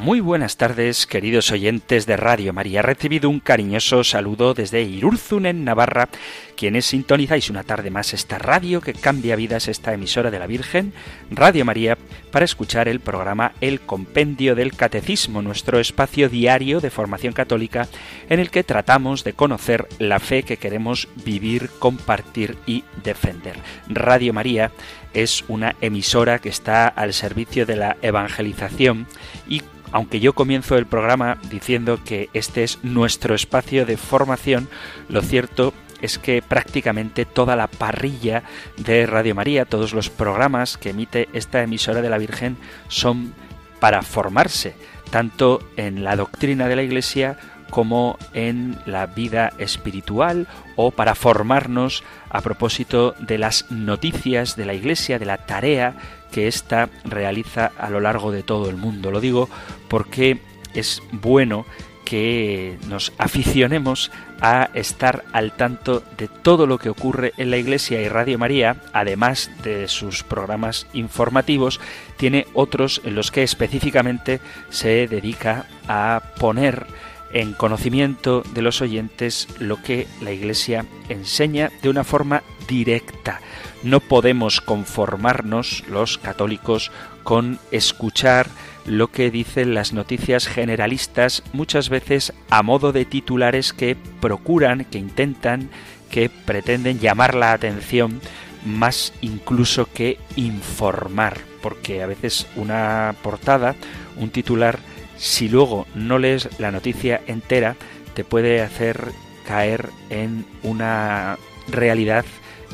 Muy buenas tardes, queridos oyentes de Radio María. Recibido un cariñoso saludo desde Irurzun, en Navarra, quienes sintonizáis una tarde más esta radio que cambia vidas, esta emisora de la Virgen, Radio María, para escuchar el programa El Compendio del Catecismo, nuestro espacio diario de formación católica en el que tratamos de conocer la fe que queremos vivir, compartir y defender. Radio María es una emisora que está al servicio de la evangelización y aunque yo comienzo el programa diciendo que este es nuestro espacio de formación, lo cierto es que prácticamente toda la parrilla de Radio María, todos los programas que emite esta emisora de la Virgen son para formarse, tanto en la doctrina de la Iglesia como en la vida espiritual o para formarnos a propósito de las noticias de la Iglesia, de la tarea que ésta realiza a lo largo de todo el mundo. Lo digo porque es bueno que nos aficionemos a estar al tanto de todo lo que ocurre en la Iglesia y Radio María, además de sus programas informativos, tiene otros en los que específicamente se dedica a poner en conocimiento de los oyentes lo que la Iglesia enseña de una forma directa. No podemos conformarnos los católicos con escuchar lo que dicen las noticias generalistas muchas veces a modo de titulares que procuran, que intentan, que pretenden llamar la atención más incluso que informar, porque a veces una portada, un titular, si luego no lees la noticia entera, te puede hacer caer en una realidad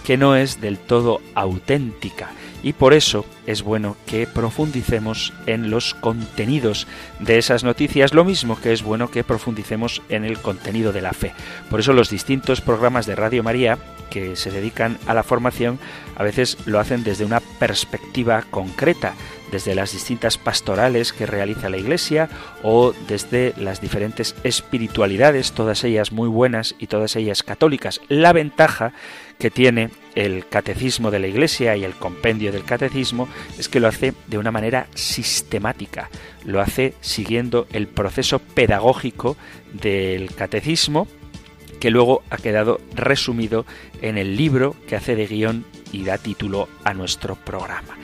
que no es del todo auténtica y por eso es bueno que profundicemos en los contenidos de esas noticias, lo mismo que es bueno que profundicemos en el contenido de la fe. Por eso los distintos programas de Radio María que se dedican a la formación a veces lo hacen desde una perspectiva concreta, desde las distintas pastorales que realiza la Iglesia o desde las diferentes espiritualidades, todas ellas muy buenas y todas ellas católicas. La ventaja que tiene el catecismo de la Iglesia y el compendio del catecismo es que lo hace de una manera sistemática, lo hace siguiendo el proceso pedagógico del catecismo que luego ha quedado resumido en el libro que hace de guion y da título a nuestro programa.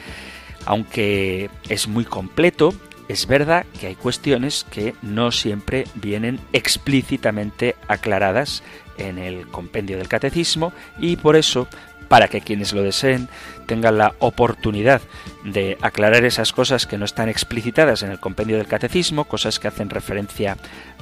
Aunque es muy completo, es verdad que hay cuestiones que no siempre vienen explícitamente aclaradas en el compendio del catecismo y por eso para que quienes lo deseen tengan la oportunidad de aclarar esas cosas que no están explicitadas en el compendio del catecismo, cosas que hacen referencia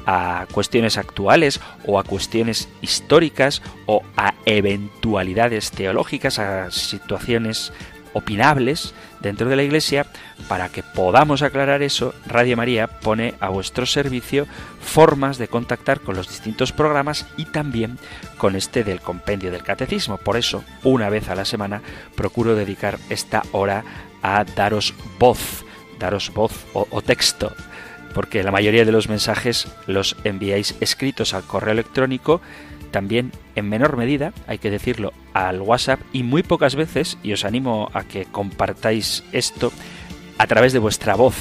a cuestiones actuales o a cuestiones históricas o a eventualidades teológicas, a situaciones opinables dentro de la Iglesia, para que podamos aclarar eso, Radio María pone a vuestro servicio formas de contactar con los distintos programas y también con este del compendio del catecismo. Por eso, una vez a la semana, procuro dedicar esta hora a daros voz, daros voz o, o texto porque la mayoría de los mensajes los enviáis escritos al correo electrónico también en menor medida, hay que decirlo, al WhatsApp y muy pocas veces, y os animo a que compartáis esto a través de vuestra voz.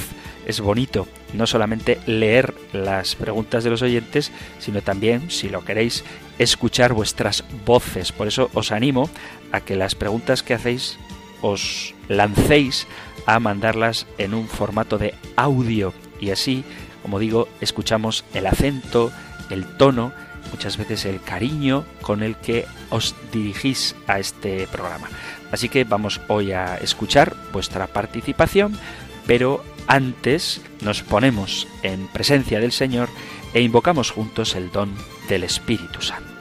Es bonito no solamente leer las preguntas de los oyentes, sino también, si lo queréis, escuchar vuestras voces. Por eso os animo a que las preguntas que hacéis os lancéis a mandarlas en un formato de audio y así, como digo, escuchamos el acento, el tono, muchas veces el cariño con el que os dirigís a este programa. Así que vamos hoy a escuchar vuestra participación, pero antes nos ponemos en presencia del Señor e invocamos juntos el don del Espíritu Santo.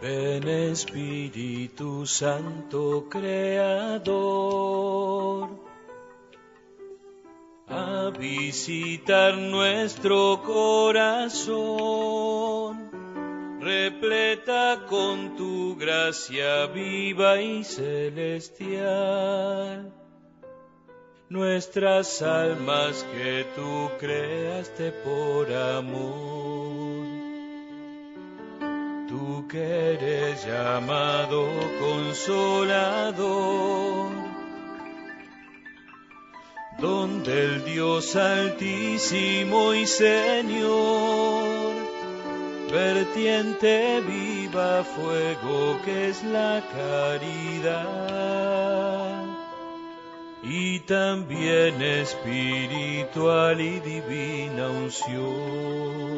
Ven Espíritu Santo Creador a visitar nuestro corazón, repleta con tu gracia viva y celestial. Nuestras almas que tú creaste por amor. Que eres llamado consolador donde el Dios altísimo y Señor, vertiente viva fuego que es la caridad, y también espiritual y divina unción.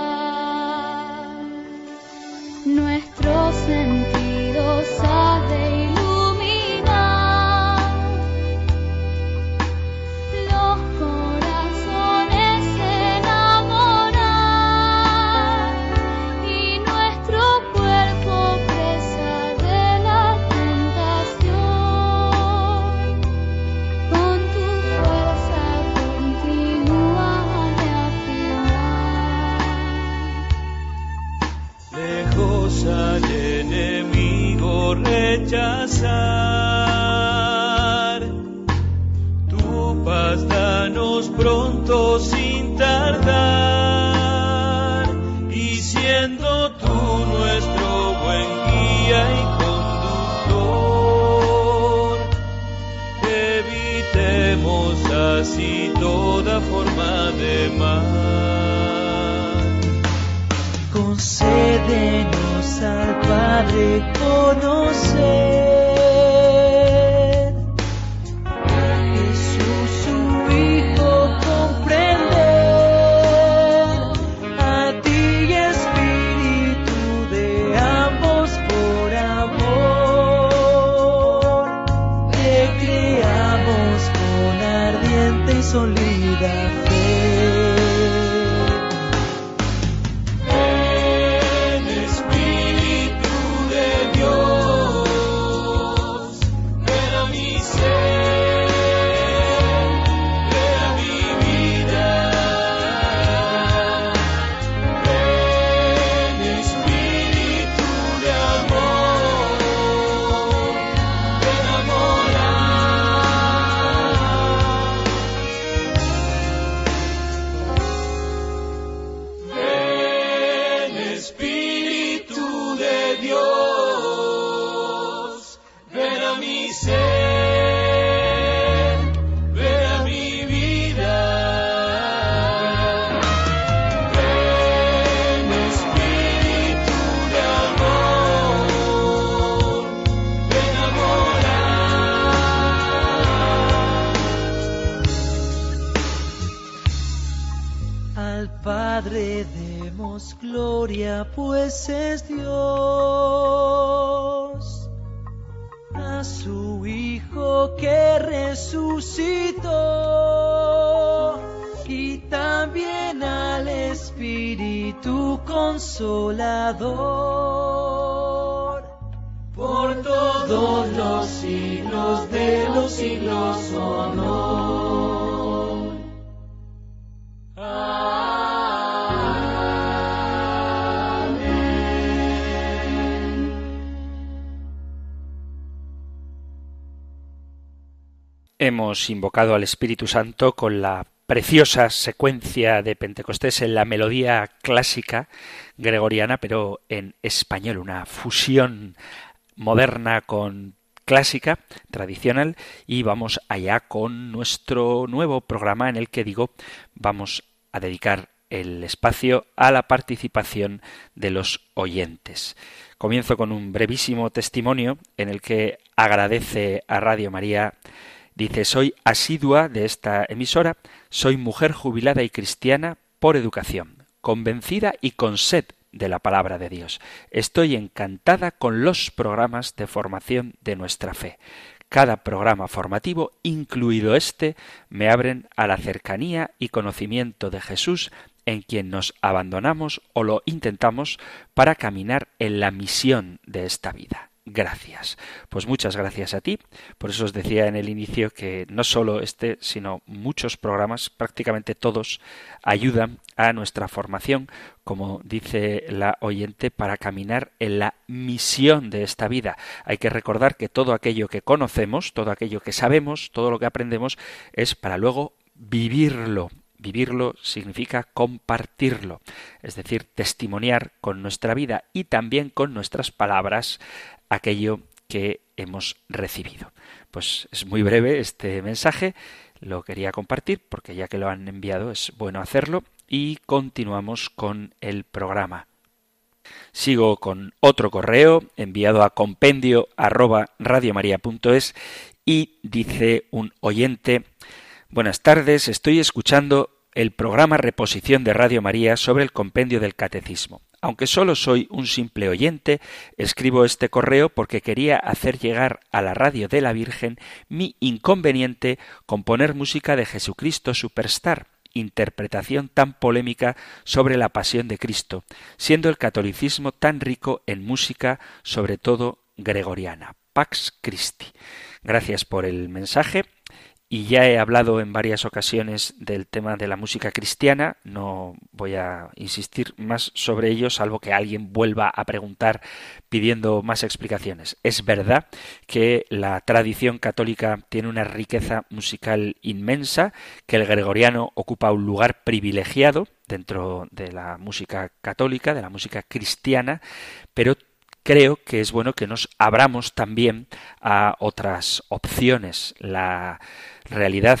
Hemos invocado al Espíritu Santo con la preciosa secuencia de Pentecostés en la melodía clásica gregoriana, pero en español, una fusión moderna con clásica, tradicional, y vamos allá con nuestro nuevo programa en el que digo vamos a dedicar el espacio a la participación de los oyentes. Comienzo con un brevísimo testimonio en el que agradece a Radio María. Dice, soy asidua de esta emisora, soy mujer jubilada y cristiana por educación, convencida y con sed de la palabra de Dios. Estoy encantada con los programas de formación de nuestra fe. Cada programa formativo, incluido este, me abren a la cercanía y conocimiento de Jesús en quien nos abandonamos o lo intentamos para caminar en la misión de esta vida gracias. Pues muchas gracias a ti. Por eso os decía en el inicio que no solo este, sino muchos programas, prácticamente todos, ayudan a nuestra formación, como dice la oyente, para caminar en la misión de esta vida. Hay que recordar que todo aquello que conocemos, todo aquello que sabemos, todo lo que aprendemos, es para luego vivirlo, Vivirlo significa compartirlo, es decir, testimoniar con nuestra vida y también con nuestras palabras aquello que hemos recibido. Pues es muy breve este mensaje, lo quería compartir porque ya que lo han enviado es bueno hacerlo y continuamos con el programa. Sigo con otro correo enviado a compendio arroba y dice un oyente Buenas tardes, estoy escuchando el programa Reposición de Radio María sobre el compendio del Catecismo. Aunque solo soy un simple oyente, escribo este correo porque quería hacer llegar a la radio de la Virgen mi inconveniente con poner música de Jesucristo Superstar, interpretación tan polémica sobre la pasión de Cristo, siendo el catolicismo tan rico en música, sobre todo gregoriana. Pax Christi. Gracias por el mensaje y ya he hablado en varias ocasiones del tema de la música cristiana, no voy a insistir más sobre ello, salvo que alguien vuelva a preguntar pidiendo más explicaciones. Es verdad que la tradición católica tiene una riqueza musical inmensa, que el gregoriano ocupa un lugar privilegiado dentro de la música católica, de la música cristiana, pero creo que es bueno que nos abramos también a otras opciones. La realidad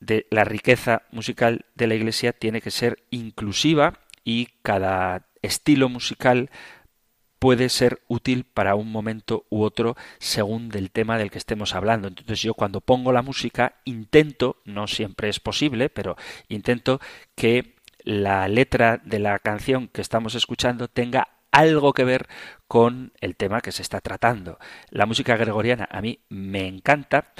de la riqueza musical de la Iglesia tiene que ser inclusiva y cada estilo musical puede ser útil para un momento u otro según del tema del que estemos hablando. Entonces yo cuando pongo la música intento, no siempre es posible, pero intento que la letra de la canción que estamos escuchando tenga algo que ver con el tema que se está tratando. La música gregoriana a mí me encanta,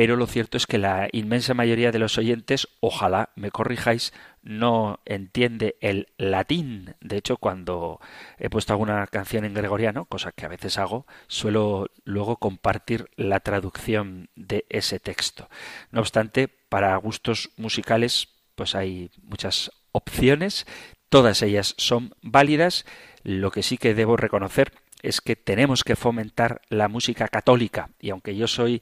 pero lo cierto es que la inmensa mayoría de los oyentes, ojalá me corrijáis, no entiende el latín. De hecho, cuando he puesto alguna canción en gregoriano, cosa que a veces hago, suelo luego compartir la traducción de ese texto. No obstante, para gustos musicales, pues hay muchas opciones, todas ellas son válidas. Lo que sí que debo reconocer es que tenemos que fomentar la música católica y aunque yo soy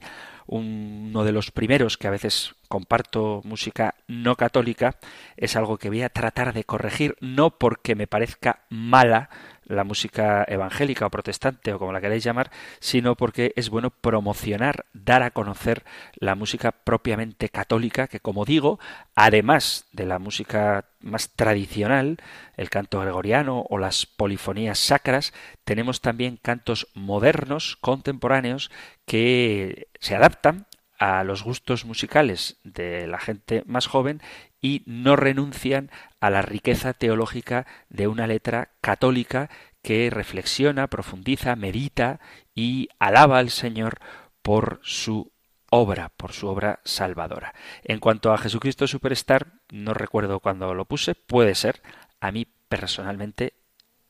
uno de los primeros que a veces comparto música no católica, es algo que voy a tratar de corregir, no porque me parezca mala la música evangélica o protestante o como la queráis llamar, sino porque es bueno promocionar, dar a conocer la música propiamente católica, que como digo, además de la música más tradicional, el canto gregoriano o las polifonías sacras, tenemos también cantos modernos, contemporáneos, que se adaptan a los gustos musicales de la gente más joven y no renuncian a la riqueza teológica de una letra católica que reflexiona, profundiza, medita y alaba al Señor por su obra, por su obra salvadora. En cuanto a Jesucristo Superstar, no recuerdo cuándo lo puse, puede ser, a mí personalmente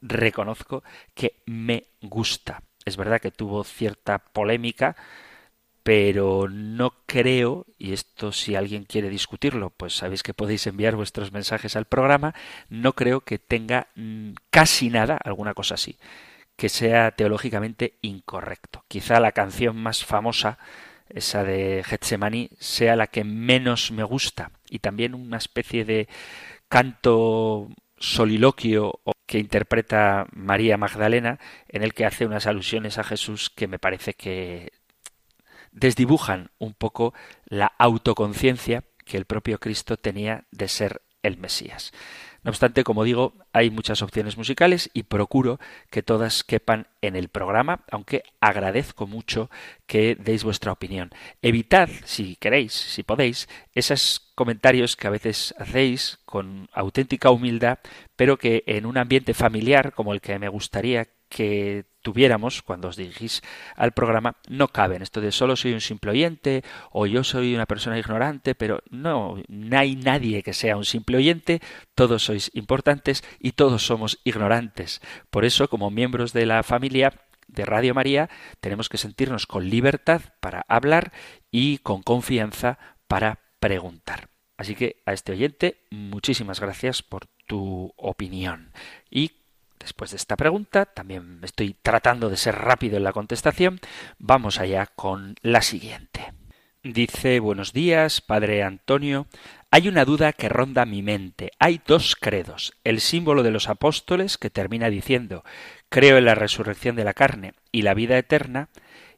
reconozco que me gusta. Es verdad que tuvo cierta polémica, pero no creo, y esto si alguien quiere discutirlo, pues sabéis que podéis enviar vuestros mensajes al programa, no creo que tenga mm, casi nada, alguna cosa así, que sea teológicamente incorrecto. Quizá la canción más famosa, esa de Getsemani, sea la que menos me gusta, y también una especie de canto soliloquio que interpreta María Magdalena, en el que hace unas alusiones a Jesús que me parece que desdibujan un poco la autoconciencia que el propio Cristo tenía de ser el Mesías. No obstante, como digo, hay muchas opciones musicales y procuro que todas quepan en el programa, aunque agradezco mucho que deis vuestra opinión. Evitad, si queréis, si podéis, esos comentarios que a veces hacéis con auténtica humildad, pero que en un ambiente familiar como el que me gustaría que tuviéramos cuando os dirigís al programa no caben. Esto de solo soy un simple oyente o yo soy una persona ignorante, pero no, no hay nadie que sea un simple oyente, todos sois importantes y todos somos ignorantes. Por eso, como miembros de la familia de Radio María, tenemos que sentirnos con libertad para hablar y con confianza para preguntar. Así que a este oyente, muchísimas gracias por tu opinión. Y Después de esta pregunta, también estoy tratando de ser rápido en la contestación, vamos allá con la siguiente. Dice Buenos días, Padre Antonio. Hay una duda que ronda mi mente. Hay dos credos. El símbolo de los apóstoles, que termina diciendo Creo en la resurrección de la carne y la vida eterna,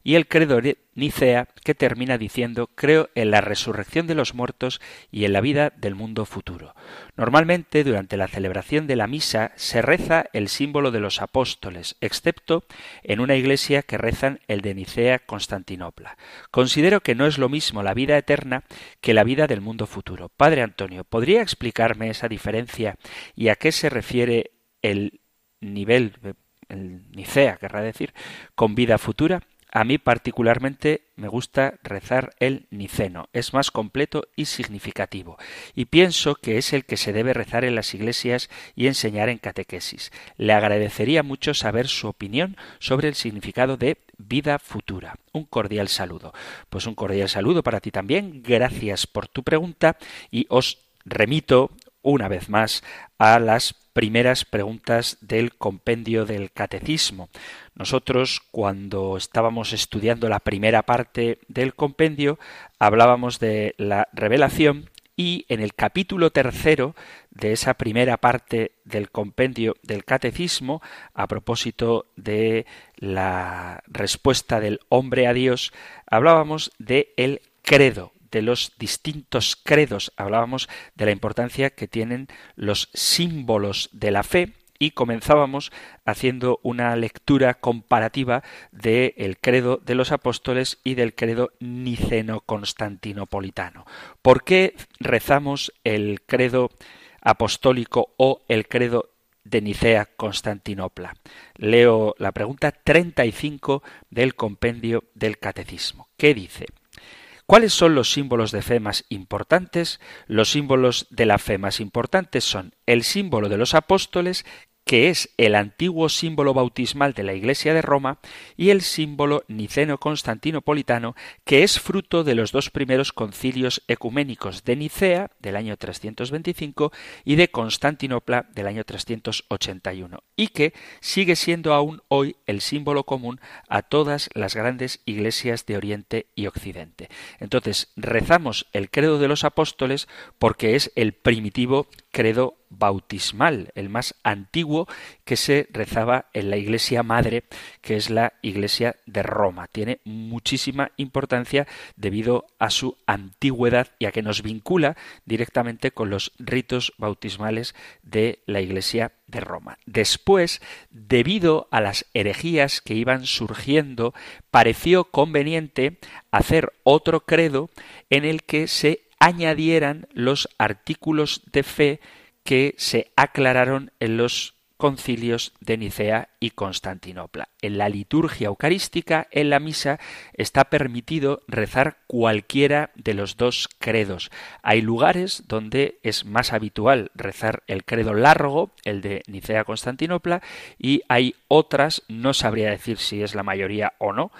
y el credo de Nicea que termina diciendo creo en la resurrección de los muertos y en la vida del mundo futuro. Normalmente durante la celebración de la misa se reza el símbolo de los apóstoles, excepto en una iglesia que rezan el de Nicea Constantinopla. Considero que no es lo mismo la vida eterna que la vida del mundo futuro. Padre Antonio, ¿podría explicarme esa diferencia y a qué se refiere el nivel el Nicea, querrá decir, con vida futura? A mí particularmente me gusta rezar el niceno, es más completo y significativo, y pienso que es el que se debe rezar en las iglesias y enseñar en catequesis. Le agradecería mucho saber su opinión sobre el significado de vida futura. Un cordial saludo. Pues un cordial saludo para ti también. Gracias por tu pregunta y os remito una vez más a las primeras preguntas del compendio del catecismo. Nosotros, cuando estábamos estudiando la primera parte del compendio, hablábamos de la revelación y en el capítulo tercero de esa primera parte del compendio del catecismo, a propósito de la respuesta del hombre a Dios, hablábamos de el credo, de los distintos credos, hablábamos de la importancia que tienen los símbolos de la fe y comenzábamos haciendo una lectura comparativa del el credo de los apóstoles y del credo niceno-constantinopolitano. ¿Por qué rezamos el credo apostólico o el credo de Nicea Constantinopla. Leo la pregunta 35 del compendio del Catecismo. ¿Qué dice? ¿Cuáles son los símbolos de fe más importantes? Los símbolos de la fe más importantes son el símbolo de los apóstoles que es el antiguo símbolo bautismal de la Iglesia de Roma, y el símbolo niceno-constantinopolitano, que es fruto de los dos primeros concilios ecuménicos de Nicea del año 325 y de Constantinopla del año 381, y que sigue siendo aún hoy el símbolo común a todas las grandes iglesias de Oriente y Occidente. Entonces, rezamos el credo de los apóstoles porque es el primitivo credo bautismal, el más antiguo que se rezaba en la iglesia madre, que es la iglesia de Roma. Tiene muchísima importancia debido a su antigüedad y a que nos vincula directamente con los ritos bautismales de la iglesia de Roma. Después, debido a las herejías que iban surgiendo, pareció conveniente hacer otro credo en el que se añadieran los artículos de fe que se aclararon en los concilios de Nicea y Constantinopla. En la liturgia eucarística, en la misa, está permitido rezar cualquiera de los dos credos. Hay lugares donde es más habitual rezar el credo largo, el de Nicea-Constantinopla, y hay otras, no sabría decir si es la mayoría o no,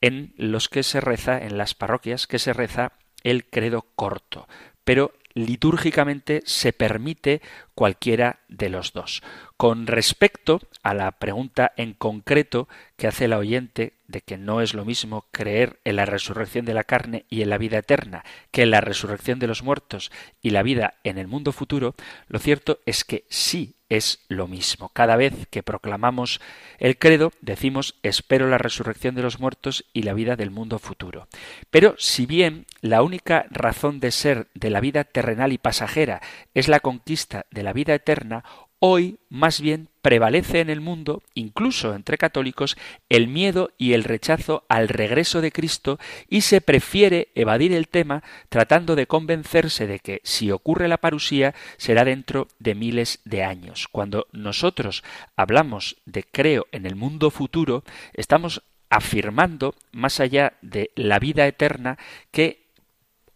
en los que se reza, en las parroquias, que se reza el credo corto, pero litúrgicamente se permite cualquiera de los dos. Con respecto a la pregunta en concreto que hace la oyente de que no es lo mismo creer en la resurrección de la carne y en la vida eterna que en la resurrección de los muertos y la vida en el mundo futuro, lo cierto es que sí es lo mismo. Cada vez que proclamamos el credo, decimos espero la resurrección de los muertos y la vida del mundo futuro. Pero si bien la única razón de ser de la vida terrenal y pasajera es la conquista de la vida eterna, Hoy, más bien, prevalece en el mundo, incluso entre católicos, el miedo y el rechazo al regreso de Cristo y se prefiere evadir el tema tratando de convencerse de que si ocurre la parusía será dentro de miles de años. Cuando nosotros hablamos de creo en el mundo futuro, estamos afirmando, más allá de la vida eterna, que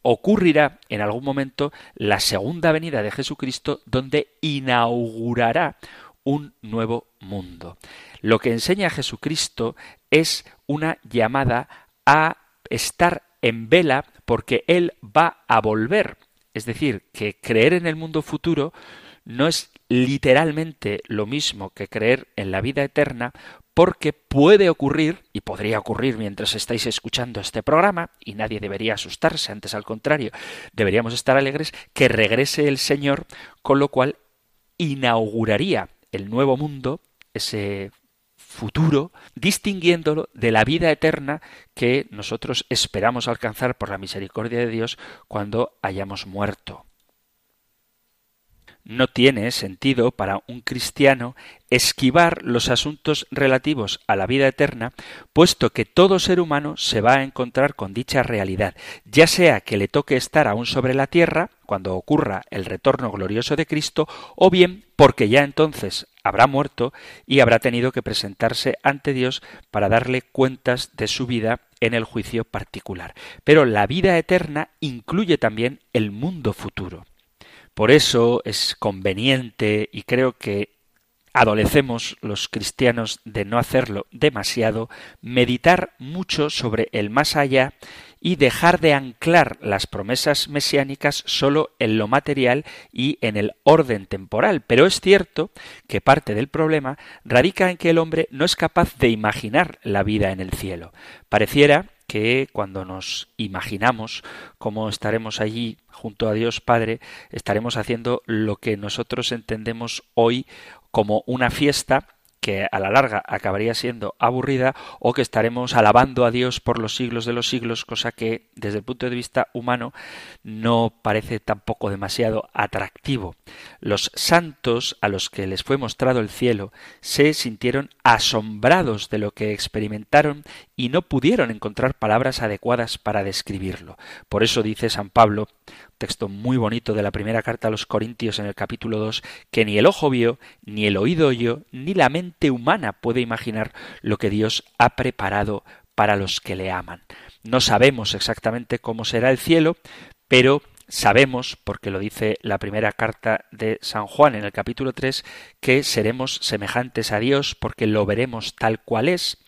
ocurrirá en algún momento la segunda venida de Jesucristo donde inaugurará un nuevo mundo. Lo que enseña Jesucristo es una llamada a estar en vela porque Él va a volver. Es decir, que creer en el mundo futuro no es literalmente lo mismo que creer en la vida eterna, porque puede ocurrir, y podría ocurrir mientras estáis escuchando este programa, y nadie debería asustarse, antes al contrario, deberíamos estar alegres, que regrese el Señor, con lo cual inauguraría el nuevo mundo, ese futuro, distinguiéndolo de la vida eterna que nosotros esperamos alcanzar por la misericordia de Dios cuando hayamos muerto. No tiene sentido para un cristiano esquivar los asuntos relativos a la vida eterna, puesto que todo ser humano se va a encontrar con dicha realidad, ya sea que le toque estar aún sobre la tierra, cuando ocurra el retorno glorioso de Cristo, o bien porque ya entonces habrá muerto y habrá tenido que presentarse ante Dios para darle cuentas de su vida en el juicio particular. Pero la vida eterna incluye también el mundo futuro. Por eso es conveniente y creo que adolecemos los cristianos de no hacerlo demasiado, meditar mucho sobre el más allá y dejar de anclar las promesas mesiánicas solo en lo material y en el orden temporal. Pero es cierto que parte del problema radica en que el hombre no es capaz de imaginar la vida en el cielo. Pareciera que cuando nos imaginamos cómo estaremos allí junto a Dios Padre, estaremos haciendo lo que nosotros entendemos hoy como una fiesta que a la larga acabaría siendo aburrida o que estaremos alabando a Dios por los siglos de los siglos, cosa que desde el punto de vista humano no parece tampoco demasiado atractivo. Los santos a los que les fue mostrado el cielo se sintieron asombrados de lo que experimentaron y no pudieron encontrar palabras adecuadas para describirlo. Por eso dice San Pablo, texto muy bonito de la primera carta a los Corintios en el capítulo 2, que ni el ojo vio, ni el oído oyó, ni la mente humana puede imaginar lo que Dios ha preparado para los que le aman. No sabemos exactamente cómo será el cielo, pero sabemos, porque lo dice la primera carta de San Juan en el capítulo 3, que seremos semejantes a Dios porque lo veremos tal cual es.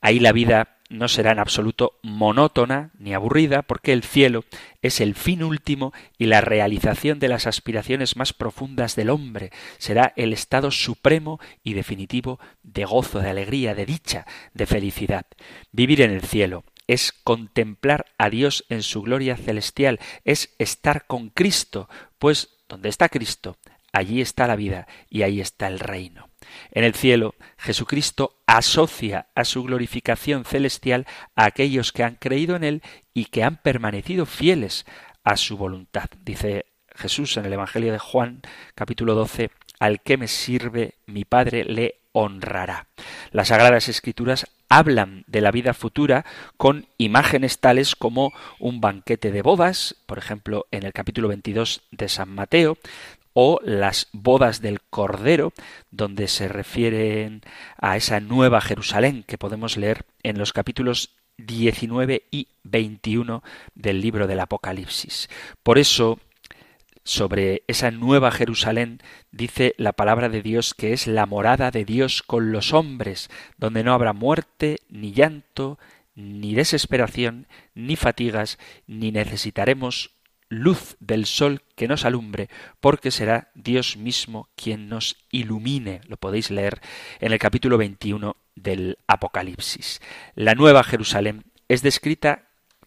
Ahí la vida no será en absoluto monótona ni aburrida, porque el cielo es el fin último y la realización de las aspiraciones más profundas del hombre. Será el estado supremo y definitivo de gozo, de alegría, de dicha, de felicidad. Vivir en el cielo es contemplar a Dios en su gloria celestial, es estar con Cristo, pues donde está Cristo, allí está la vida y ahí está el reino. En el cielo, Jesucristo asocia a su glorificación celestial a aquellos que han creído en Él y que han permanecido fieles a su voluntad. Dice Jesús en el Evangelio de Juan, capítulo 12, al que me sirve mi Padre le honrará. Las Sagradas Escrituras hablan de la vida futura con imágenes tales como un banquete de bodas, por ejemplo, en el capítulo 22 de San Mateo, o las bodas del Cordero, donde se refieren a esa nueva Jerusalén que podemos leer en los capítulos 19 y 21 del libro del Apocalipsis. Por eso, sobre esa nueva Jerusalén dice la palabra de Dios que es la morada de Dios con los hombres, donde no habrá muerte, ni llanto, ni desesperación, ni fatigas, ni necesitaremos luz del sol que nos alumbre, porque será Dios mismo quien nos ilumine. Lo podéis leer en el capítulo 21 del Apocalipsis. La nueva Jerusalén es descrita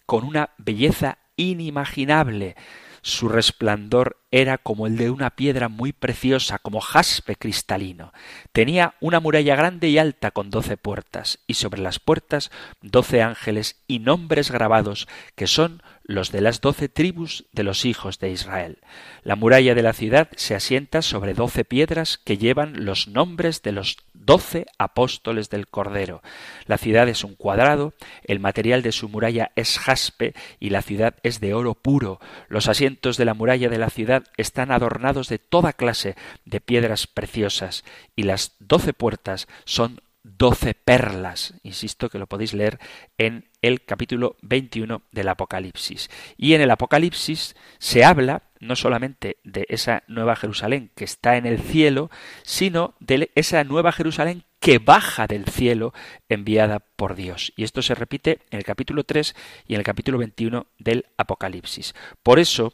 con una belleza inimaginable. Su resplandor era como el de una piedra muy preciosa, como jaspe cristalino. Tenía una muralla grande y alta con doce puertas, y sobre las puertas doce ángeles y nombres grabados, que son los de las doce tribus de los hijos de Israel. La muralla de la ciudad se asienta sobre doce piedras que llevan los nombres de los doce apóstoles del Cordero. La ciudad es un cuadrado, el material de su muralla es jaspe y la ciudad es de oro puro. Los asientos de la muralla de la ciudad están adornados de toda clase de piedras preciosas y las doce puertas son doce perlas. Insisto que lo podéis leer en el capítulo 21 del Apocalipsis. Y en el Apocalipsis se habla no solamente de esa nueva Jerusalén que está en el cielo, sino de esa nueva Jerusalén que baja del cielo enviada por Dios. Y esto se repite en el capítulo 3 y en el capítulo 21 del Apocalipsis. Por eso,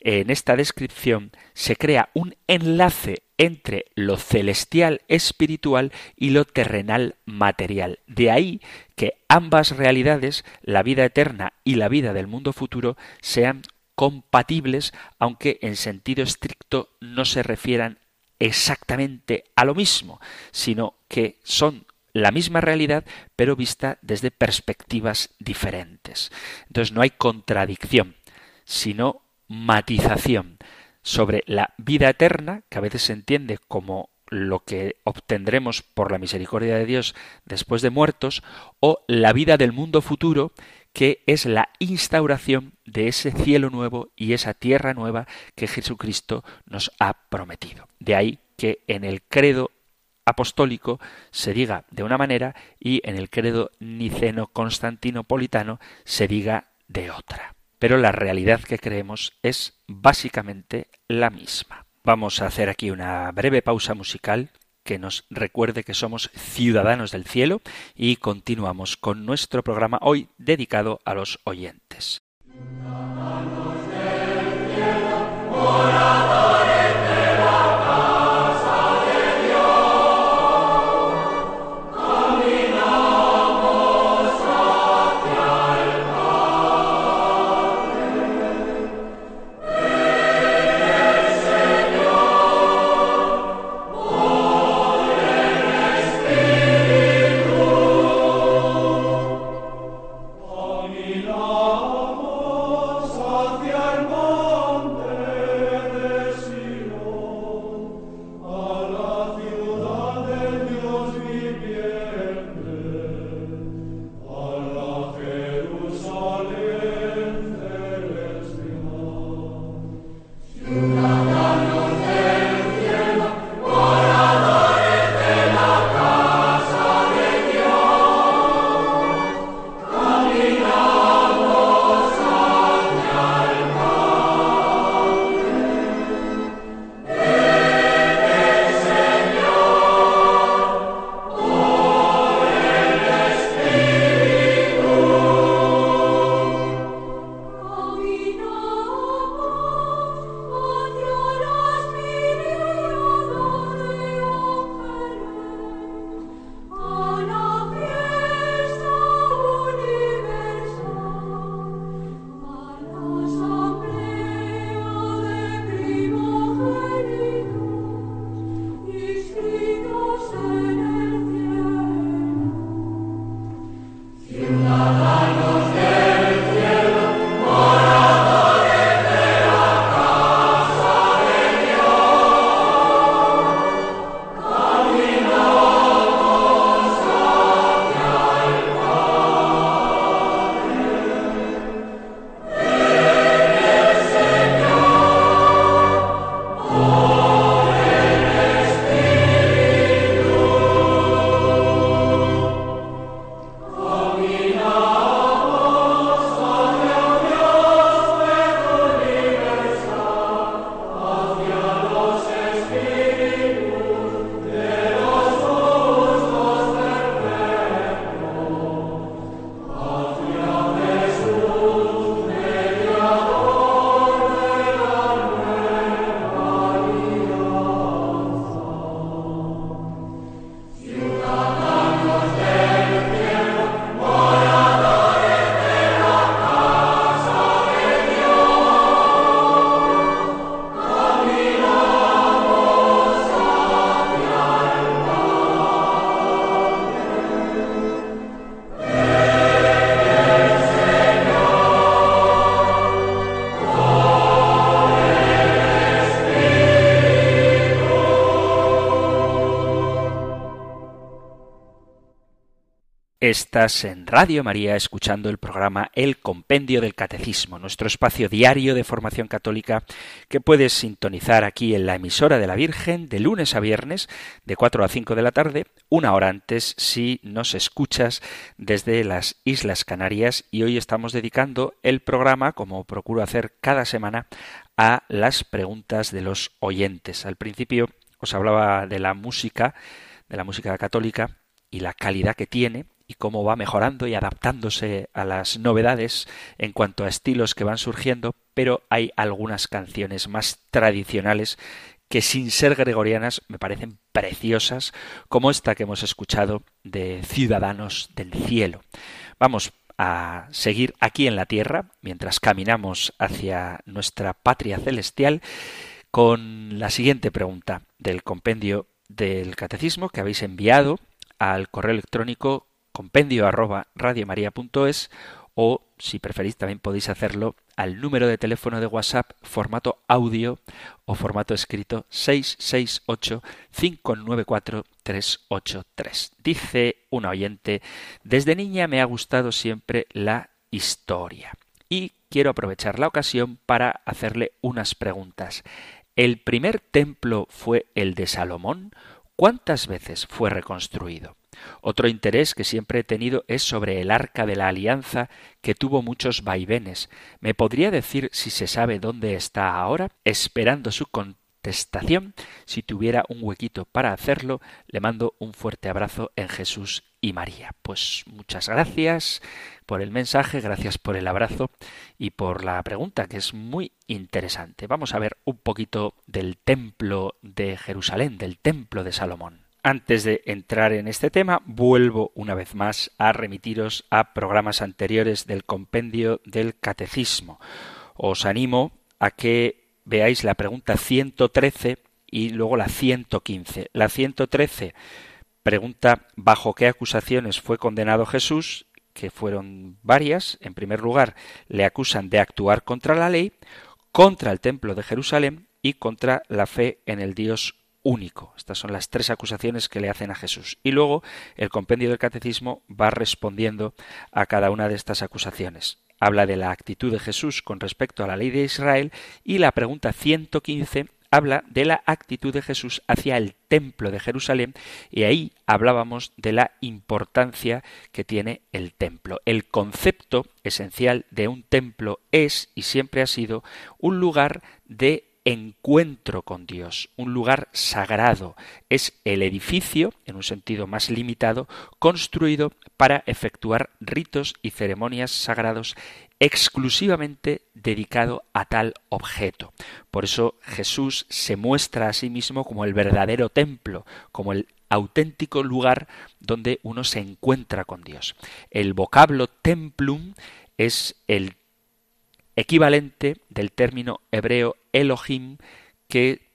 en esta descripción se crea un enlace entre lo celestial espiritual y lo terrenal material. De ahí que ambas realidades, la vida eterna y la vida del mundo futuro, sean compatibles, aunque en sentido estricto no se refieran exactamente a lo mismo, sino que son la misma realidad, pero vista desde perspectivas diferentes. Entonces no hay contradicción, sino matización sobre la vida eterna, que a veces se entiende como lo que obtendremos por la misericordia de Dios después de muertos, o la vida del mundo futuro, que es la instauración de ese cielo nuevo y esa tierra nueva que Jesucristo nos ha prometido. De ahí que en el credo apostólico se diga de una manera y en el credo niceno-constantinopolitano se diga de otra. Pero la realidad que creemos es básicamente la misma. Vamos a hacer aquí una breve pausa musical que nos recuerde que somos ciudadanos del cielo y continuamos con nuestro programa hoy dedicado a los oyentes. Estás en Radio María escuchando el programa El Compendio del Catecismo, nuestro espacio diario de formación católica que puedes sintonizar aquí en la emisora de la Virgen de lunes a viernes de 4 a 5 de la tarde, una hora antes si nos escuchas desde las Islas Canarias y hoy estamos dedicando el programa, como procuro hacer cada semana, a las preguntas de los oyentes. Al principio os hablaba de la música, de la música católica y la calidad que tiene y cómo va mejorando y adaptándose a las novedades en cuanto a estilos que van surgiendo, pero hay algunas canciones más tradicionales que sin ser gregorianas me parecen preciosas, como esta que hemos escuchado de Ciudadanos del Cielo. Vamos a seguir aquí en la tierra, mientras caminamos hacia nuestra patria celestial, con la siguiente pregunta del compendio del catecismo que habéis enviado al correo electrónico compendio arroba radiomaria.es o si preferís también podéis hacerlo al número de teléfono de WhatsApp formato audio o formato escrito 668 594 383. Dice un oyente, desde niña me ha gustado siempre la historia y quiero aprovechar la ocasión para hacerle unas preguntas. ¿El primer templo fue el de Salomón? ¿Cuántas veces fue reconstruido? Otro interés que siempre he tenido es sobre el arca de la alianza que tuvo muchos vaivenes. ¿Me podría decir si se sabe dónde está ahora? Esperando su contestación, si tuviera un huequito para hacerlo, le mando un fuerte abrazo en Jesús y María. Pues muchas gracias por el mensaje, gracias por el abrazo y por la pregunta que es muy interesante. Vamos a ver un poquito del templo de Jerusalén, del templo de Salomón. Antes de entrar en este tema, vuelvo una vez más a remitiros a programas anteriores del compendio del catecismo. Os animo a que veáis la pregunta 113 y luego la 115. La 113 pregunta bajo qué acusaciones fue condenado Jesús, que fueron varias. En primer lugar, le acusan de actuar contra la ley, contra el templo de Jerusalén y contra la fe en el Dios único. Estas son las tres acusaciones que le hacen a Jesús. Y luego el compendio del catecismo va respondiendo a cada una de estas acusaciones. Habla de la actitud de Jesús con respecto a la ley de Israel y la pregunta 115 habla de la actitud de Jesús hacia el templo de Jerusalén y ahí hablábamos de la importancia que tiene el templo. El concepto esencial de un templo es y siempre ha sido un lugar de encuentro con Dios, un lugar sagrado. Es el edificio, en un sentido más limitado, construido para efectuar ritos y ceremonias sagrados exclusivamente dedicado a tal objeto. Por eso Jesús se muestra a sí mismo como el verdadero templo, como el auténtico lugar donde uno se encuentra con Dios. El vocablo templum es el equivalente del término hebreo Elohim, que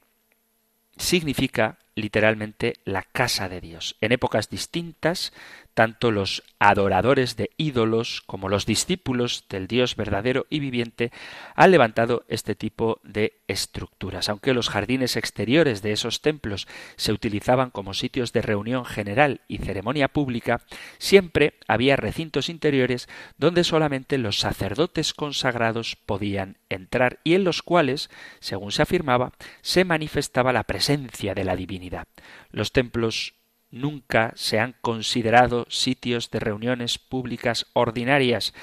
significa literalmente la casa de Dios. En épocas distintas, tanto los adoradores de ídolos como los discípulos del Dios verdadero y viviente han levantado este tipo de estructuras. Aunque los jardines exteriores de esos templos se utilizaban como sitios de reunión general y ceremonia pública, siempre había recintos interiores donde solamente los sacerdotes consagrados podían entrar y en los cuales, según se afirmaba, se manifestaba la presencia de la divinidad. Los templos nunca se han considerado sitios de reuniones públicas ordinarias,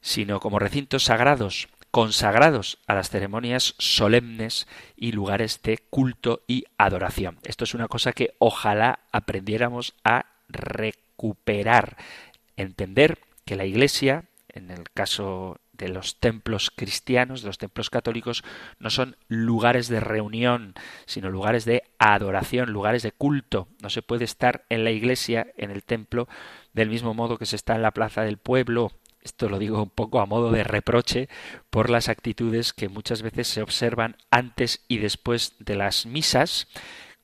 sino como recintos sagrados, consagrados a las ceremonias solemnes y lugares de culto y adoración. Esto es una cosa que ojalá aprendiéramos a recuperar, entender que la Iglesia, en el caso de los templos cristianos, de los templos católicos, no son lugares de reunión, sino lugares de adoración, lugares de culto. No se puede estar en la iglesia, en el templo, del mismo modo que se está en la plaza del pueblo. Esto lo digo un poco a modo de reproche por las actitudes que muchas veces se observan antes y después de las misas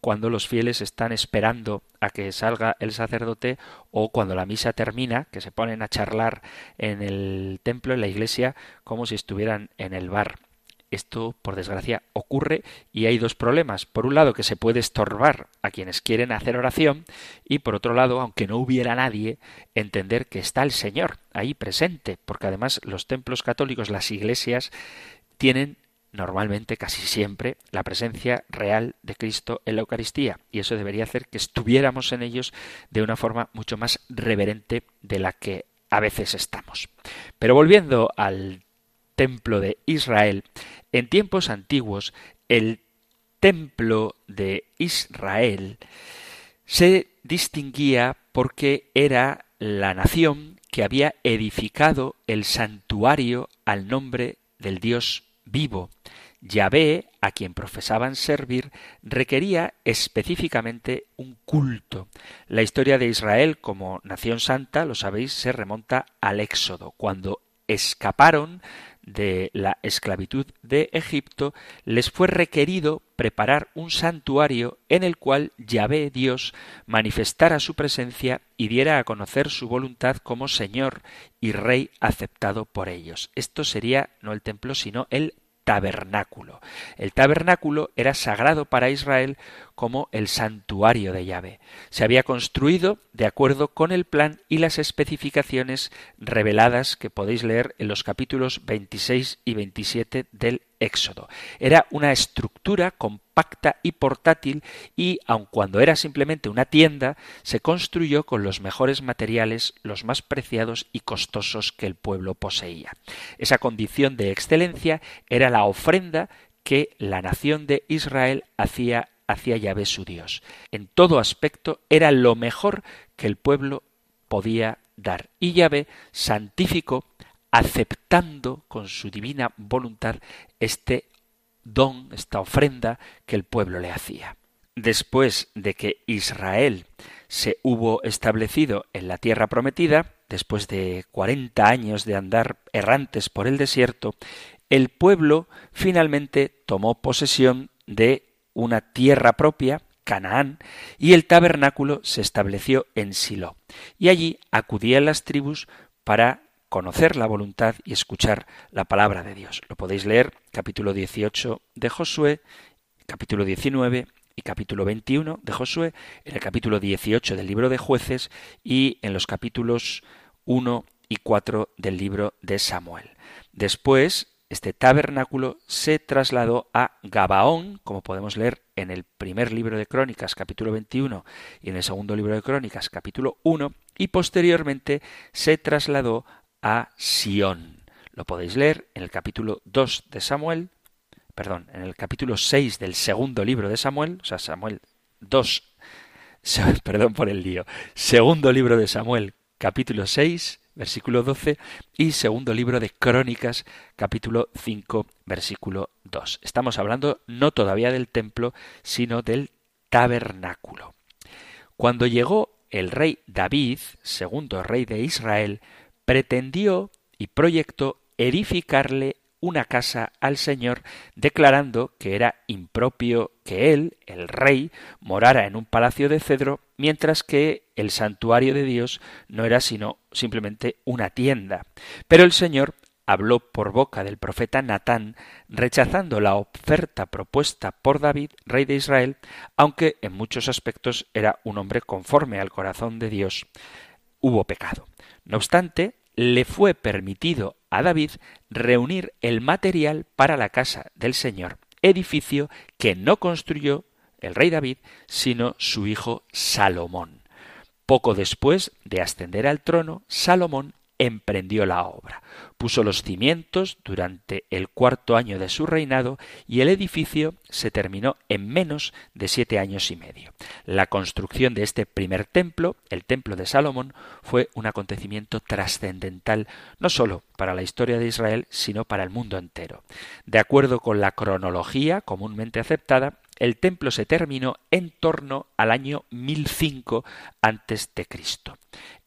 cuando los fieles están esperando a que salga el sacerdote o cuando la misa termina, que se ponen a charlar en el templo, en la iglesia, como si estuvieran en el bar. esto, por desgracia, ocurre y hay dos problemas. Por un lado, que se puede estorbar a quienes quieren hacer oración y por otro lado, aunque no hubiera nadie, entender que está el Señor ahí presente, porque además los templos católicos, las iglesias, tienen normalmente, casi siempre, la presencia real de Cristo en la Eucaristía, y eso debería hacer que estuviéramos en ellos de una forma mucho más reverente de la que a veces estamos. Pero volviendo al templo de Israel, en tiempos antiguos el templo de Israel se distinguía porque era la nación que había edificado el santuario al nombre del Dios vivo. Yahvé, a quien profesaban servir, requería específicamente un culto. La historia de Israel como nación santa, lo sabéis, se remonta al Éxodo, cuando escaparon de la esclavitud de Egipto, les fue requerido preparar un santuario en el cual Yahvé Dios manifestara su presencia y diera a conocer su voluntad como Señor y Rey aceptado por ellos. Esto sería no el templo, sino el tabernáculo. El tabernáculo era sagrado para Israel como el santuario de Yahvé. Se había construido de acuerdo con el plan y las especificaciones reveladas que podéis leer en los capítulos 26 y 27 del Éxodo. Era una estructura compacta y portátil y, aun cuando era simplemente una tienda, se construyó con los mejores materiales, los más preciados y costosos que el pueblo poseía. Esa condición de excelencia era la ofrenda que la nación de Israel hacía hacia Yahvé su Dios. En todo aspecto era lo mejor que el pueblo podía dar. Y Yahvé santificó aceptando con su divina voluntad este don, esta ofrenda que el pueblo le hacía. Después de que Israel se hubo establecido en la tierra prometida, después de cuarenta años de andar errantes por el desierto, el pueblo finalmente tomó posesión de una tierra propia, Canaán, y el tabernáculo se estableció en Silo. Y allí acudían las tribus para conocer la voluntad y escuchar la palabra de Dios. Lo podéis leer capítulo 18 de Josué, capítulo 19 y capítulo 21 de Josué, en el capítulo 18 del libro de jueces y en los capítulos 1 y 4 del libro de Samuel. Después, este tabernáculo se trasladó a Gabaón, como podemos leer en el primer libro de Crónicas, capítulo 21, y en el segundo libro de Crónicas, capítulo 1, y posteriormente se trasladó a Sión. Lo podéis leer en el capítulo 2 de Samuel, perdón, en el capítulo 6 del segundo libro de Samuel, o sea, Samuel 2, perdón por el lío, segundo libro de Samuel, capítulo 6, versículo 12, y segundo libro de Crónicas, capítulo 5, versículo 2. Estamos hablando no todavía del templo, sino del tabernáculo. Cuando llegó el rey David, segundo rey de Israel, pretendió y proyectó edificarle una casa al Señor, declarando que era impropio que él, el rey, morara en un palacio de cedro, mientras que el santuario de Dios no era sino simplemente una tienda. Pero el Señor habló por boca del profeta Natán, rechazando la oferta propuesta por David, rey de Israel, aunque en muchos aspectos era un hombre conforme al corazón de Dios. Hubo pecado. No obstante, le fue permitido a David reunir el material para la casa del Señor, edificio que no construyó el rey David, sino su hijo Salomón. Poco después de ascender al trono, Salomón emprendió la obra. Puso los cimientos durante el cuarto año de su reinado y el edificio se terminó en menos de siete años y medio. La construcción de este primer templo, el templo de Salomón, fue un acontecimiento trascendental no sólo para la historia de Israel, sino para el mundo entero. De acuerdo con la cronología comúnmente aceptada, el templo se terminó en torno al año 1005 antes de Cristo.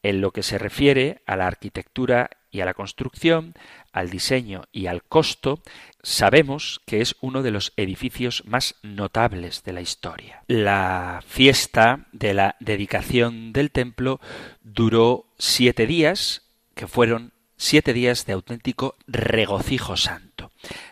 En lo que se refiere a la arquitectura y a la construcción, al diseño y al costo, sabemos que es uno de los edificios más notables de la historia. La fiesta de la dedicación del templo duró siete días, que fueron siete días de auténtico regocijo santo.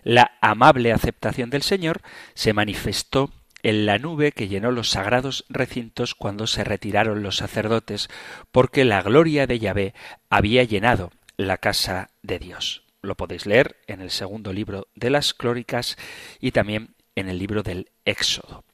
La amable aceptación del Señor se manifestó en la nube que llenó los sagrados recintos cuando se retiraron los sacerdotes, porque la gloria de Yahvé había llenado la casa de Dios. Lo podéis leer en el segundo libro de las Clóricas y también en el libro del Éxodo.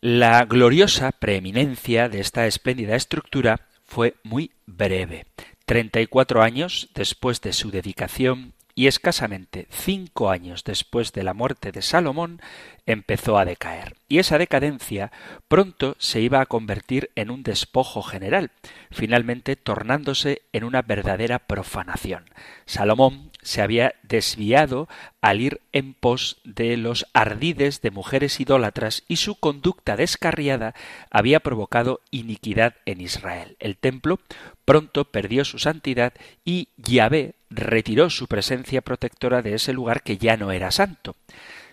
La gloriosa preeminencia de esta espléndida estructura fue muy breve. Treinta y cuatro años después de su dedicación y escasamente cinco años después de la muerte de Salomón empezó a decaer. Y esa decadencia pronto se iba a convertir en un despojo general, finalmente tornándose en una verdadera profanación. Salomón se había desviado al ir en pos de los ardides de mujeres idólatras y su conducta descarriada había provocado iniquidad en Israel. El templo pronto perdió su santidad y Yahvé retiró su presencia protectora de ese lugar que ya no era santo.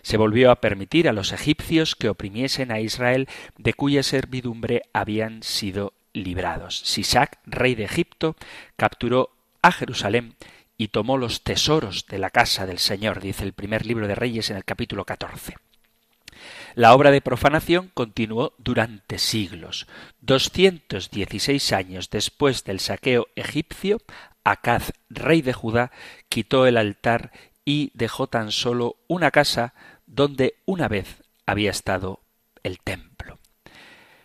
Se volvió a permitir a los egipcios que oprimiesen a Israel de cuya servidumbre habían sido librados. Sisac, rey de Egipto, capturó a Jerusalén y tomó los tesoros de la casa del Señor, dice el primer libro de Reyes en el capítulo 14. La obra de profanación continuó durante siglos. 216 años después del saqueo egipcio, Acaz, rey de Judá, quitó el altar y dejó tan solo una casa donde una vez había estado el templo.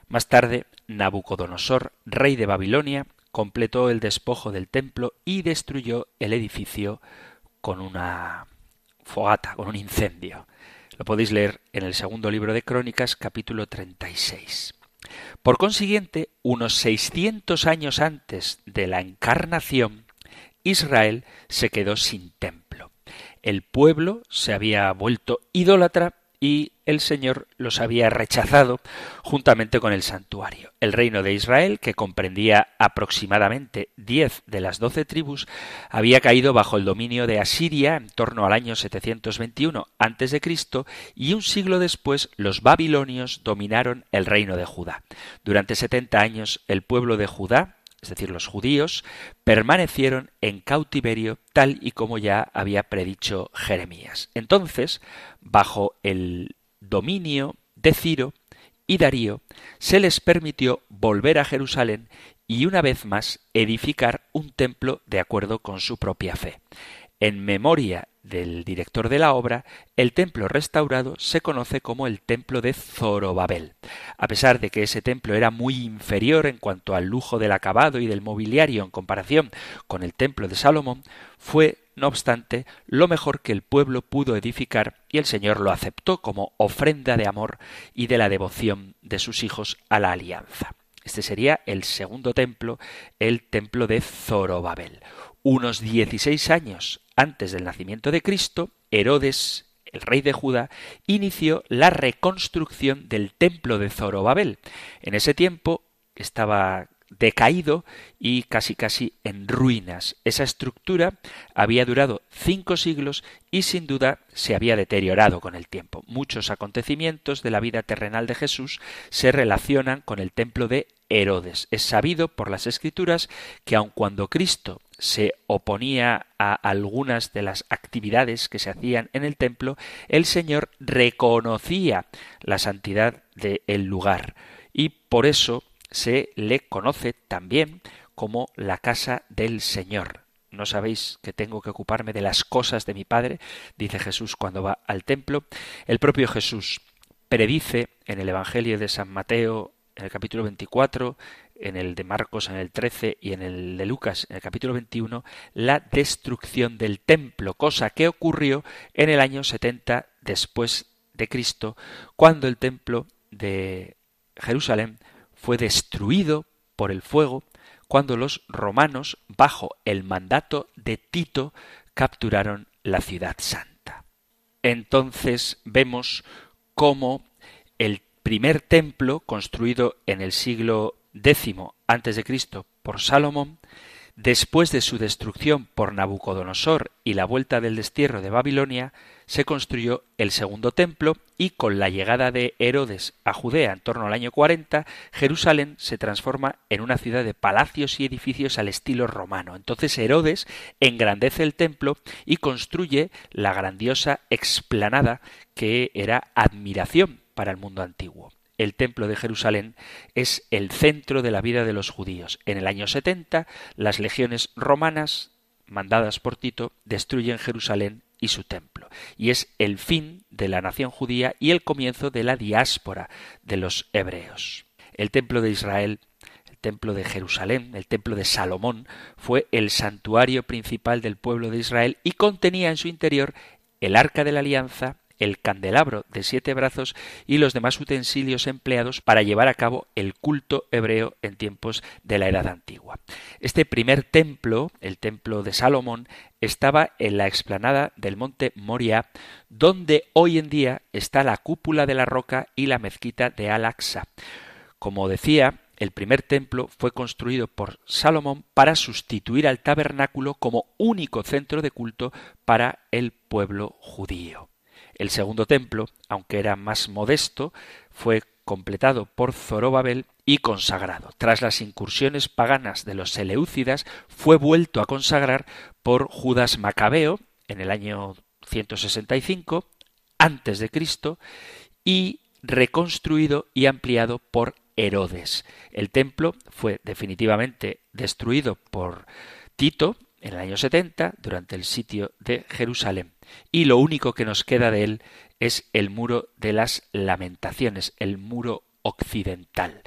Más tarde, Nabucodonosor, rey de Babilonia, completó el despojo del templo y destruyó el edificio con una fogata, con un incendio. Lo podéis leer en el segundo libro de Crónicas, capítulo 36. Por consiguiente, unos 600 años antes de la encarnación, Israel se quedó sin templo. El pueblo se había vuelto idólatra y el Señor los había rechazado juntamente con el santuario. El reino de Israel, que comprendía aproximadamente diez de las doce tribus, había caído bajo el dominio de Asiria en torno al año 721 a.C. y un siglo después los babilonios dominaron el reino de Judá. Durante setenta años el pueblo de Judá es decir, los judíos, permanecieron en cautiverio tal y como ya había predicho Jeremías. Entonces, bajo el dominio de Ciro y Darío, se les permitió volver a Jerusalén y una vez más edificar un templo de acuerdo con su propia fe. En memoria del director de la obra, el templo restaurado se conoce como el templo de Zorobabel. A pesar de que ese templo era muy inferior en cuanto al lujo del acabado y del mobiliario en comparación con el templo de Salomón, fue, no obstante, lo mejor que el pueblo pudo edificar y el Señor lo aceptó como ofrenda de amor y de la devoción de sus hijos a la alianza. Este sería el segundo templo, el templo de Zorobabel. Unos dieciséis años antes del nacimiento de Cristo, Herodes, el rey de Judá, inició la reconstrucción del templo de Zorobabel. En ese tiempo estaba decaído y casi casi en ruinas. Esa estructura había durado cinco siglos y sin duda se había deteriorado con el tiempo. Muchos acontecimientos de la vida terrenal de Jesús se relacionan con el templo de Herodes. Es sabido por las escrituras que aun cuando Cristo se oponía a algunas de las actividades que se hacían en el templo, el Señor reconocía la santidad del lugar y por eso se le conoce también como la casa del Señor. ¿No sabéis que tengo que ocuparme de las cosas de mi Padre? dice Jesús cuando va al templo. El propio Jesús predice en el Evangelio de San Mateo, en el capítulo 24, en el de Marcos en el 13 y en el de Lucas en el capítulo 21 la destrucción del templo, cosa que ocurrió en el año 70 después de Cristo, cuando el templo de Jerusalén fue destruido por el fuego, cuando los romanos, bajo el mandato de Tito, capturaron la ciudad santa. Entonces vemos cómo el primer templo, construido en el siglo de Cristo por Salomón, Después de su destrucción por Nabucodonosor y la vuelta del destierro de Babilonia, se construyó el segundo templo y con la llegada de Herodes a Judea en torno al año 40, Jerusalén se transforma en una ciudad de palacios y edificios al estilo romano. Entonces Herodes engrandece el templo y construye la grandiosa explanada que era admiración para el mundo antiguo el templo de Jerusalén es el centro de la vida de los judíos. En el año 70, las legiones romanas, mandadas por Tito, destruyen Jerusalén y su templo. Y es el fin de la nación judía y el comienzo de la diáspora de los hebreos. El templo de Israel el templo de Jerusalén, el templo de Salomón, fue el santuario principal del pueblo de Israel y contenía en su interior el arca de la alianza, el candelabro de siete brazos y los demás utensilios empleados para llevar a cabo el culto hebreo en tiempos de la Edad Antigua. Este primer templo, el templo de Salomón, estaba en la explanada del monte Moria, donde hoy en día está la cúpula de la roca y la mezquita de Al-Aqsa. Como decía, el primer templo fue construido por Salomón para sustituir al tabernáculo como único centro de culto para el pueblo judío. El segundo templo, aunque era más modesto, fue completado por Zorobabel y consagrado. Tras las incursiones paganas de los Seleucidas, fue vuelto a consagrar por Judas Macabeo en el año 165 antes de Cristo y reconstruido y ampliado por Herodes. El templo fue definitivamente destruido por Tito en el año 70 durante el sitio de Jerusalén y lo único que nos queda de él es el muro de las lamentaciones, el muro occidental.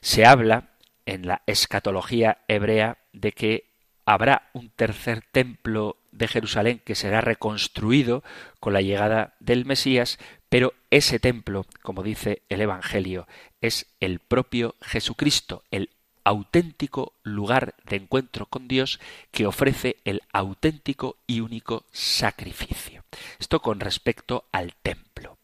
Se habla en la escatología hebrea de que habrá un tercer templo de Jerusalén que será reconstruido con la llegada del Mesías, pero ese templo, como dice el Evangelio, es el propio Jesucristo, el auténtico lugar de encuentro con Dios que ofrece el auténtico y único sacrificio. Esto con respecto al templo.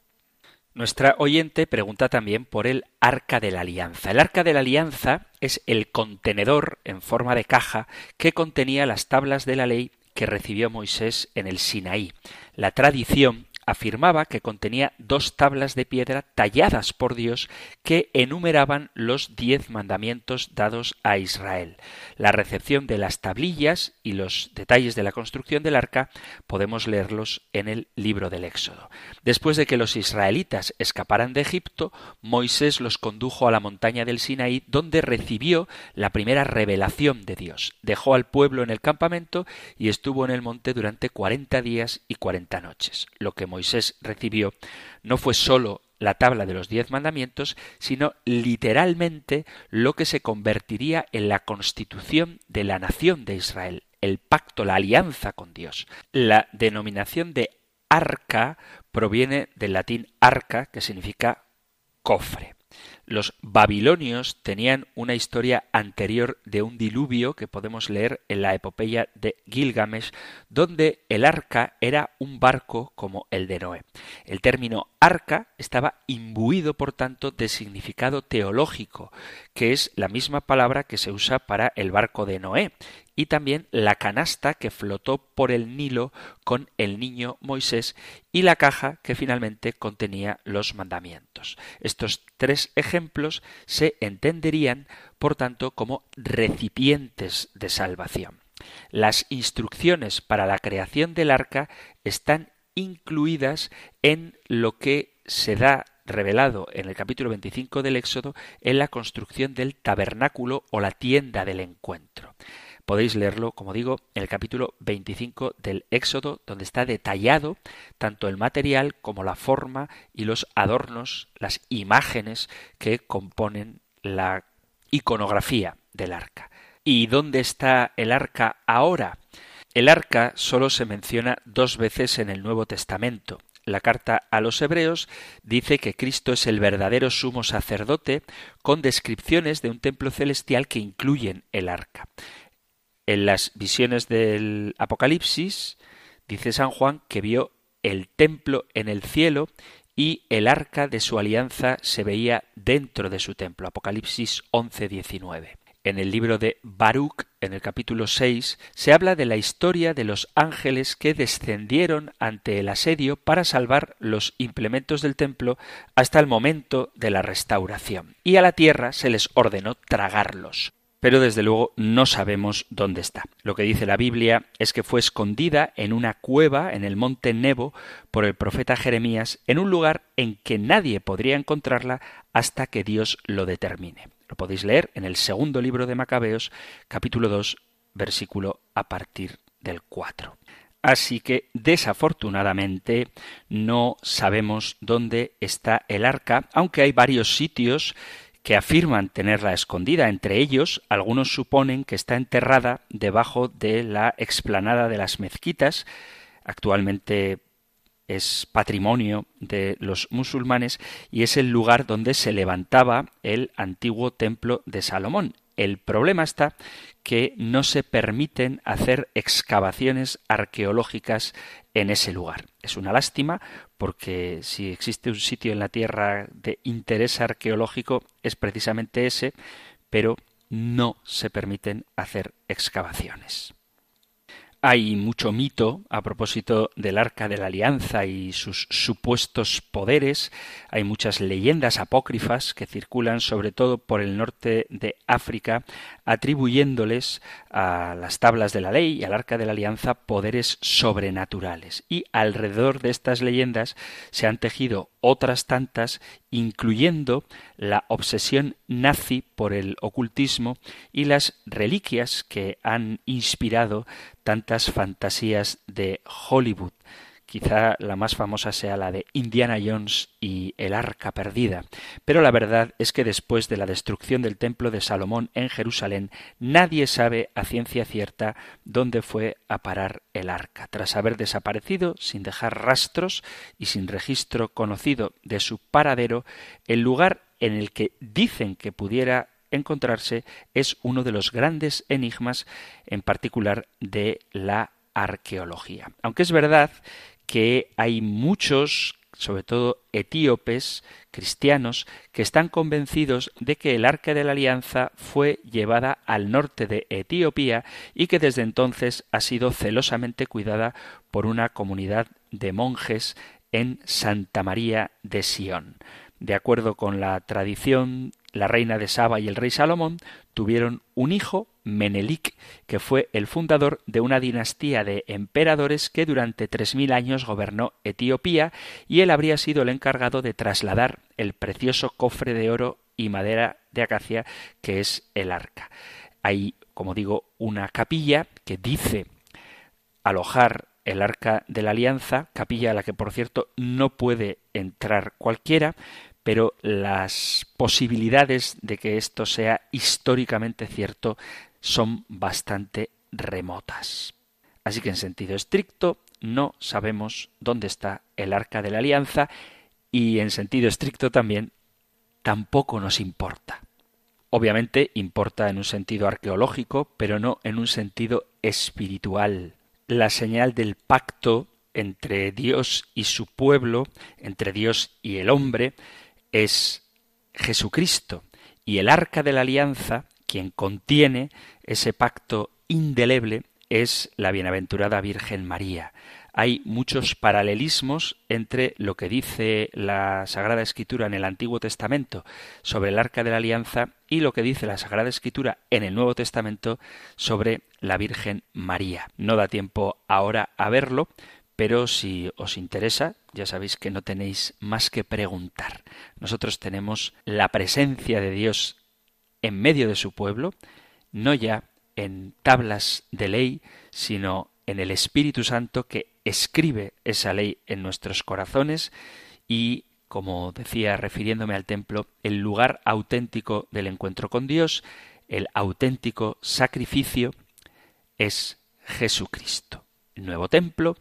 Nuestra oyente pregunta también por el arca de la alianza. El arca de la alianza es el contenedor en forma de caja que contenía las tablas de la ley que recibió Moisés en el Sinaí. La tradición afirmaba que contenía dos tablas de piedra talladas por Dios que enumeraban los diez mandamientos dados a Israel. La recepción de las tablillas y los detalles de la construcción del arca podemos leerlos en el libro del Éxodo. Después de que los israelitas escaparan de Egipto, Moisés los condujo a la montaña del Sinaí, donde recibió la primera revelación de Dios. Dejó al pueblo en el campamento y estuvo en el monte durante cuarenta días y cuarenta noches. Lo que Moisés recibió no fue sólo la tabla de los diez mandamientos, sino literalmente lo que se convertiría en la constitución de la nación de Israel, el pacto, la alianza con Dios. La denominación de arca proviene del latín arca, que significa cofre. Los babilonios tenían una historia anterior de un diluvio que podemos leer en la epopeya de Gilgamesh, donde el arca era un barco como el de Noé. El término arca estaba imbuido, por tanto, de significado teológico, que es la misma palabra que se usa para el barco de Noé, y también la canasta que flotó por el Nilo con el niño Moisés y la caja que finalmente contenía los mandamientos. Estos tres ejemplos se entenderían, por tanto, como recipientes de salvación. Las instrucciones para la creación del arca están incluidas en lo que se da revelado en el capítulo 25 del Éxodo en la construcción del tabernáculo o la tienda del encuentro. Podéis leerlo, como digo, en el capítulo 25 del Éxodo, donde está detallado tanto el material como la forma y los adornos, las imágenes que componen la iconografía del arca. ¿Y dónde está el arca ahora? El arca solo se menciona dos veces en el Nuevo Testamento. La carta a los Hebreos dice que Cristo es el verdadero sumo sacerdote con descripciones de un templo celestial que incluyen el arca. En las visiones del Apocalipsis dice San Juan que vio el templo en el cielo y el arca de su alianza se veía dentro de su templo. Apocalipsis 11:19. en el libro de Baruch, en el capítulo 6, se habla de la historia de los ángeles que descendieron ante el asedio para salvar los implementos del templo hasta el momento de la restauración. Y a la tierra se les ordenó tragarlos pero desde luego no sabemos dónde está. Lo que dice la Biblia es que fue escondida en una cueva en el monte Nebo por el profeta Jeremías en un lugar en que nadie podría encontrarla hasta que Dios lo determine. Lo podéis leer en el segundo libro de Macabeos, capítulo 2, versículo a partir del 4. Así que desafortunadamente no sabemos dónde está el arca, aunque hay varios sitios que afirman tenerla escondida. Entre ellos, algunos suponen que está enterrada debajo de la explanada de las mezquitas, actualmente es patrimonio de los musulmanes y es el lugar donde se levantaba el antiguo templo de Salomón. El problema está que no se permiten hacer excavaciones arqueológicas en ese lugar. Es una lástima porque si existe un sitio en la Tierra de interés arqueológico es precisamente ese, pero no se permiten hacer excavaciones. Hay mucho mito a propósito del Arca de la Alianza y sus supuestos poderes. Hay muchas leyendas apócrifas que circulan sobre todo por el norte de África, atribuyéndoles a las tablas de la ley y al Arca de la Alianza poderes sobrenaturales. Y alrededor de estas leyendas se han tejido otras tantas, incluyendo la obsesión nazi por el ocultismo y las reliquias que han inspirado tantas fantasías de Hollywood. Quizá la más famosa sea la de Indiana Jones y el arca perdida. Pero la verdad es que después de la destrucción del templo de Salomón en Jerusalén, nadie sabe a ciencia cierta dónde fue a parar el arca. Tras haber desaparecido sin dejar rastros y sin registro conocido de su paradero, el lugar en el que dicen que pudiera encontrarse es uno de los grandes enigmas, en particular de la arqueología. Aunque es verdad que hay muchos, sobre todo etíopes, cristianos, que están convencidos de que el arca de la alianza fue llevada al norte de Etiopía y que desde entonces ha sido celosamente cuidada por una comunidad de monjes en Santa María de Sion. De acuerdo con la tradición, la reina de Saba y el rey Salomón tuvieron un hijo Menelik, que fue el fundador de una dinastía de emperadores que durante tres mil años gobernó Etiopía, y él habría sido el encargado de trasladar el precioso cofre de oro y madera de acacia que es el arca. Hay, como digo, una capilla que dice alojar el arca de la alianza, capilla a la que por cierto no puede entrar cualquiera, pero las posibilidades de que esto sea históricamente cierto son bastante remotas. Así que en sentido estricto no sabemos dónde está el arca de la alianza y en sentido estricto también tampoco nos importa. Obviamente importa en un sentido arqueológico, pero no en un sentido espiritual. La señal del pacto entre Dios y su pueblo, entre Dios y el hombre, es Jesucristo. Y el arca de la alianza quien contiene ese pacto indeleble es la bienaventurada Virgen María. Hay muchos paralelismos entre lo que dice la Sagrada Escritura en el Antiguo Testamento sobre el Arca de la Alianza y lo que dice la Sagrada Escritura en el Nuevo Testamento sobre la Virgen María. No da tiempo ahora a verlo, pero si os interesa, ya sabéis que no tenéis más que preguntar. Nosotros tenemos la presencia de Dios en medio de su pueblo, no ya en tablas de ley, sino en el Espíritu Santo que escribe esa ley en nuestros corazones y, como decía refiriéndome al templo, el lugar auténtico del encuentro con Dios, el auténtico sacrificio, es Jesucristo. El nuevo templo,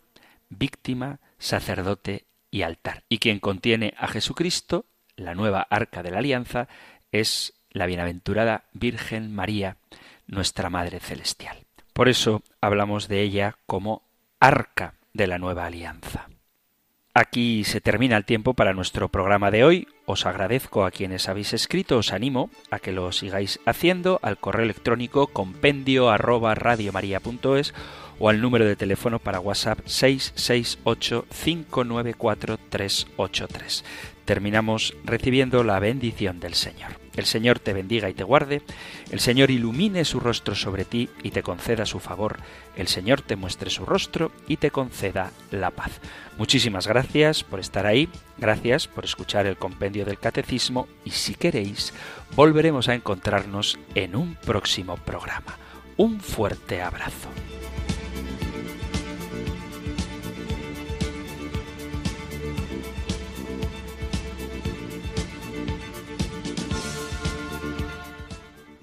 víctima, sacerdote y altar. Y quien contiene a Jesucristo, la nueva arca de la alianza, es la bienaventurada Virgen María, nuestra Madre Celestial. Por eso hablamos de ella como arca de la nueva alianza. Aquí se termina el tiempo para nuestro programa de hoy. Os agradezco a quienes habéis escrito, os animo a que lo sigáis haciendo al correo electrónico compendio arroba o al número de teléfono para WhatsApp 668 594 383. Terminamos recibiendo la bendición del Señor. El Señor te bendiga y te guarde, el Señor ilumine su rostro sobre ti y te conceda su favor, el Señor te muestre su rostro y te conceda la paz. Muchísimas gracias por estar ahí, gracias por escuchar el compendio del catecismo y si queréis, volveremos a encontrarnos en un próximo programa. Un fuerte abrazo.